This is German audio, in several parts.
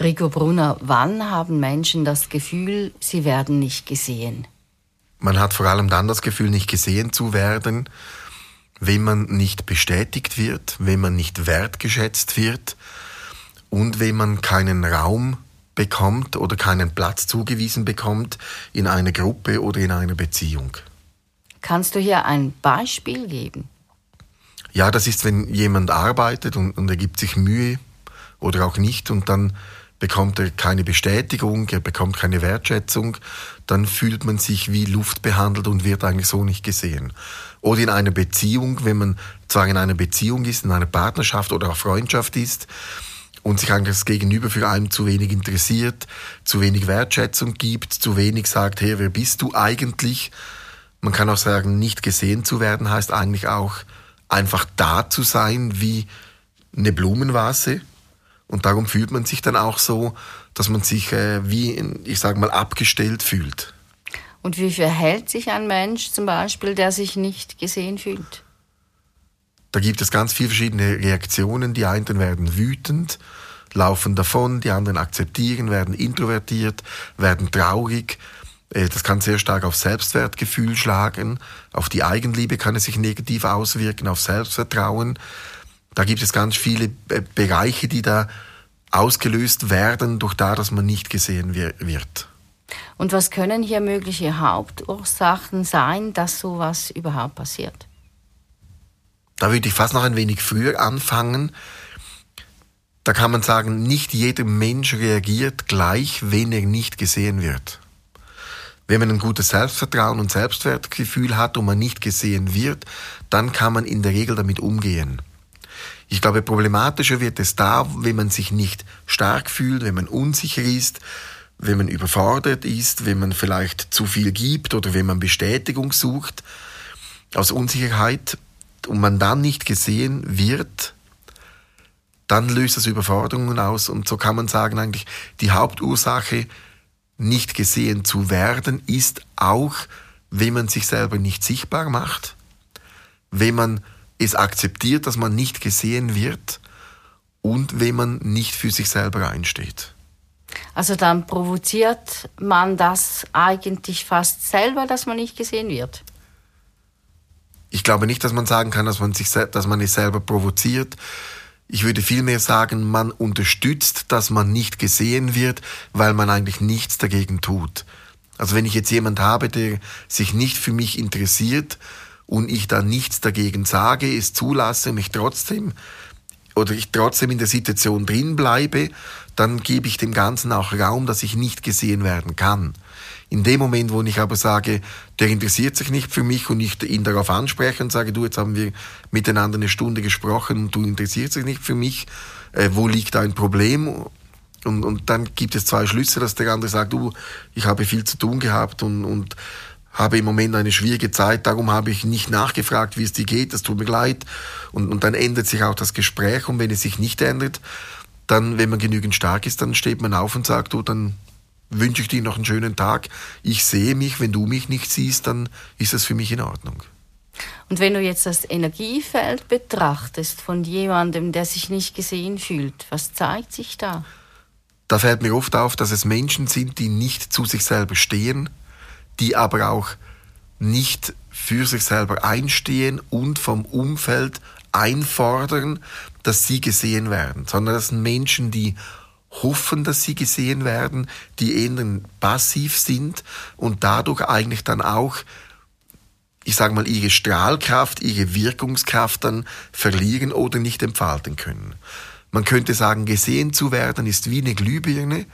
Rico Brunner, wann haben Menschen das Gefühl, sie werden nicht gesehen? Man hat vor allem dann das Gefühl, nicht gesehen zu werden, wenn man nicht bestätigt wird, wenn man nicht wertgeschätzt wird und wenn man keinen Raum bekommt oder keinen Platz zugewiesen bekommt in einer Gruppe oder in einer Beziehung. Kannst du hier ein Beispiel geben? Ja, das ist, wenn jemand arbeitet und, und er gibt sich Mühe oder auch nicht und dann bekommt er keine Bestätigung, er bekommt keine Wertschätzung, dann fühlt man sich wie Luft behandelt und wird eigentlich so nicht gesehen. Oder in einer Beziehung, wenn man zwar in einer Beziehung ist, in einer Partnerschaft oder auch Freundschaft ist und sich eigentlich das Gegenüber für einen zu wenig interessiert, zu wenig Wertschätzung gibt, zu wenig sagt, hey, wer bist du eigentlich? Man kann auch sagen, nicht gesehen zu werden heißt eigentlich auch einfach da zu sein wie eine Blumenvase. Und darum fühlt man sich dann auch so, dass man sich äh, wie, ich sage mal, abgestellt fühlt. Und wie verhält sich ein Mensch zum Beispiel, der sich nicht gesehen fühlt? Da gibt es ganz viele verschiedene Reaktionen. Die einen werden wütend, laufen davon, die anderen akzeptieren, werden introvertiert, werden traurig. Äh, das kann sehr stark auf Selbstwertgefühl schlagen, auf die Eigenliebe kann es sich negativ auswirken, auf Selbstvertrauen. Da gibt es ganz viele äh, Bereiche, die da ausgelöst werden durch da, dass man nicht gesehen wird. Und was können hier mögliche Hauptursachen sein, dass sowas überhaupt passiert? Da würde ich fast noch ein wenig früher anfangen. Da kann man sagen, nicht jeder Mensch reagiert gleich, wenn er nicht gesehen wird. Wenn man ein gutes Selbstvertrauen und Selbstwertgefühl hat und man nicht gesehen wird, dann kann man in der Regel damit umgehen. Ich glaube, problematischer wird es da, wenn man sich nicht stark fühlt, wenn man unsicher ist, wenn man überfordert ist, wenn man vielleicht zu viel gibt oder wenn man Bestätigung sucht aus Unsicherheit und man dann nicht gesehen wird, dann löst das Überforderungen aus. Und so kann man sagen eigentlich, die Hauptursache nicht gesehen zu werden ist auch, wenn man sich selber nicht sichtbar macht, wenn man es akzeptiert, dass man nicht gesehen wird und wenn man nicht für sich selber einsteht. Also dann provoziert man das eigentlich fast selber, dass man nicht gesehen wird. Ich glaube nicht, dass man sagen kann, dass man, sich, dass man es selber provoziert. Ich würde vielmehr sagen, man unterstützt, dass man nicht gesehen wird, weil man eigentlich nichts dagegen tut. Also wenn ich jetzt jemand habe, der sich nicht für mich interessiert und ich da nichts dagegen sage, es zulasse, mich trotzdem oder ich trotzdem in der Situation drin bleibe, dann gebe ich dem Ganzen auch Raum, dass ich nicht gesehen werden kann. In dem Moment, wo ich aber sage, der interessiert sich nicht für mich und ich ihn darauf anspreche und sage, du, jetzt haben wir miteinander eine Stunde gesprochen und du interessierst dich nicht für mich, äh, wo liegt ein Problem? Und, und dann gibt es zwei Schlüsse, dass der andere sagt, du, ich habe viel zu tun gehabt und, und habe im Moment eine schwierige Zeit, darum habe ich nicht nachgefragt, wie es dir geht, das tut mir leid. Und, und dann ändert sich auch das Gespräch und wenn es sich nicht ändert, dann, wenn man genügend stark ist, dann steht man auf und sagt, du, dann wünsche ich dir noch einen schönen Tag. Ich sehe mich, wenn du mich nicht siehst, dann ist das für mich in Ordnung. Und wenn du jetzt das Energiefeld betrachtest von jemandem, der sich nicht gesehen fühlt, was zeigt sich da? Da fällt mir oft auf, dass es Menschen sind, die nicht zu sich selber stehen, die aber auch nicht für sich selber einstehen und vom Umfeld einfordern, dass sie gesehen werden, sondern das sind Menschen, die hoffen, dass sie gesehen werden, die eher passiv sind und dadurch eigentlich dann auch, ich sage mal, ihre Strahlkraft, ihre Wirkungskraft dann verlieren oder nicht entfalten können. Man könnte sagen, gesehen zu werden ist wie eine Glühbirne,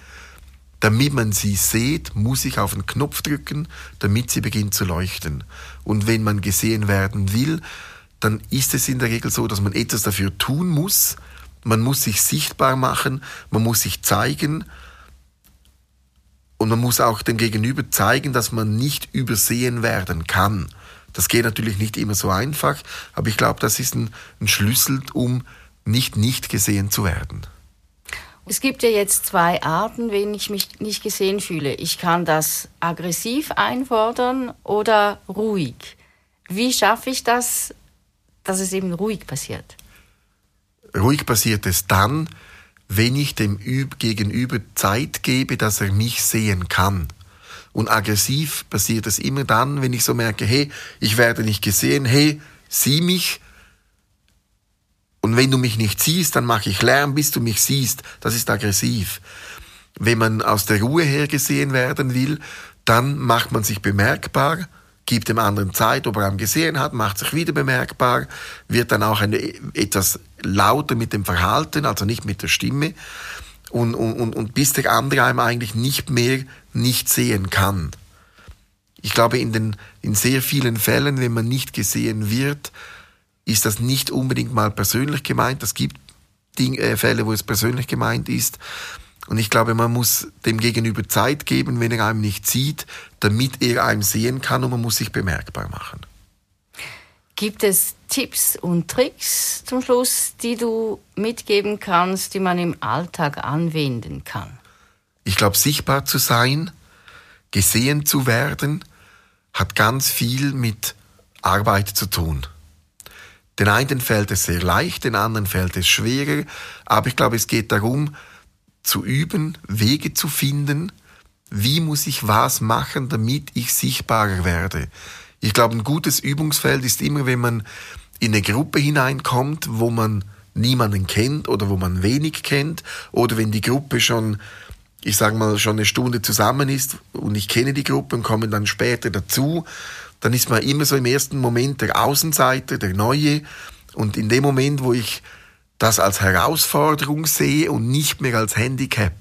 damit man sie sieht, muss ich auf den Knopf drücken, damit sie beginnt zu leuchten. Und wenn man gesehen werden will, dann ist es in der Regel so, dass man etwas dafür tun muss. Man muss sich sichtbar machen, man muss sich zeigen und man muss auch dem Gegenüber zeigen, dass man nicht übersehen werden kann. Das geht natürlich nicht immer so einfach, aber ich glaube, das ist ein, ein Schlüssel, um nicht nicht gesehen zu werden. Es gibt ja jetzt zwei Arten, wenn ich mich nicht gesehen fühle. Ich kann das aggressiv einfordern oder ruhig. Wie schaffe ich das, dass es eben ruhig passiert? Ruhig passiert es dann, wenn ich dem Gegenüber Zeit gebe, dass er mich sehen kann. Und aggressiv passiert es immer dann, wenn ich so merke, hey, ich werde nicht gesehen, hey, sieh mich. Und wenn du mich nicht siehst, dann mache ich Lärm, bis du mich siehst. Das ist aggressiv. Wenn man aus der Ruhe her gesehen werden will, dann macht man sich bemerkbar, gibt dem anderen Zeit, ob er ihn gesehen hat, macht sich wieder bemerkbar, wird dann auch eine, etwas lauter mit dem Verhalten, also nicht mit der Stimme und, und, und bis der andere einem eigentlich nicht mehr nicht sehen kann. Ich glaube, in, den, in sehr vielen Fällen, wenn man nicht gesehen wird, ist das nicht unbedingt mal persönlich gemeint. Es gibt Ding, äh, Fälle, wo es persönlich gemeint ist. Und ich glaube, man muss dem Gegenüber Zeit geben, wenn er einem nicht sieht, damit er einem sehen kann und man muss sich bemerkbar machen. Gibt es Tipps und Tricks zum Schluss, die du mitgeben kannst, die man im Alltag anwenden kann? Ich glaube, sichtbar zu sein, gesehen zu werden, hat ganz viel mit Arbeit zu tun. Den einen fällt es sehr leicht, den anderen fällt es schwerer, aber ich glaube, es geht darum, zu üben, Wege zu finden, wie muss ich was machen, damit ich sichtbarer werde. Ich glaube, ein gutes Übungsfeld ist immer, wenn man in eine Gruppe hineinkommt, wo man niemanden kennt oder wo man wenig kennt oder wenn die Gruppe schon, ich sage mal, schon eine Stunde zusammen ist und ich kenne die Gruppe und komme dann später dazu, dann ist man immer so im ersten Moment der Außenseiter, der Neue und in dem Moment, wo ich das als Herausforderung sehe und nicht mehr als Handicap,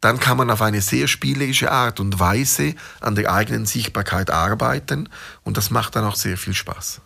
dann kann man auf eine sehr spielerische Art und Weise an der eigenen Sichtbarkeit arbeiten und das macht dann auch sehr viel Spaß.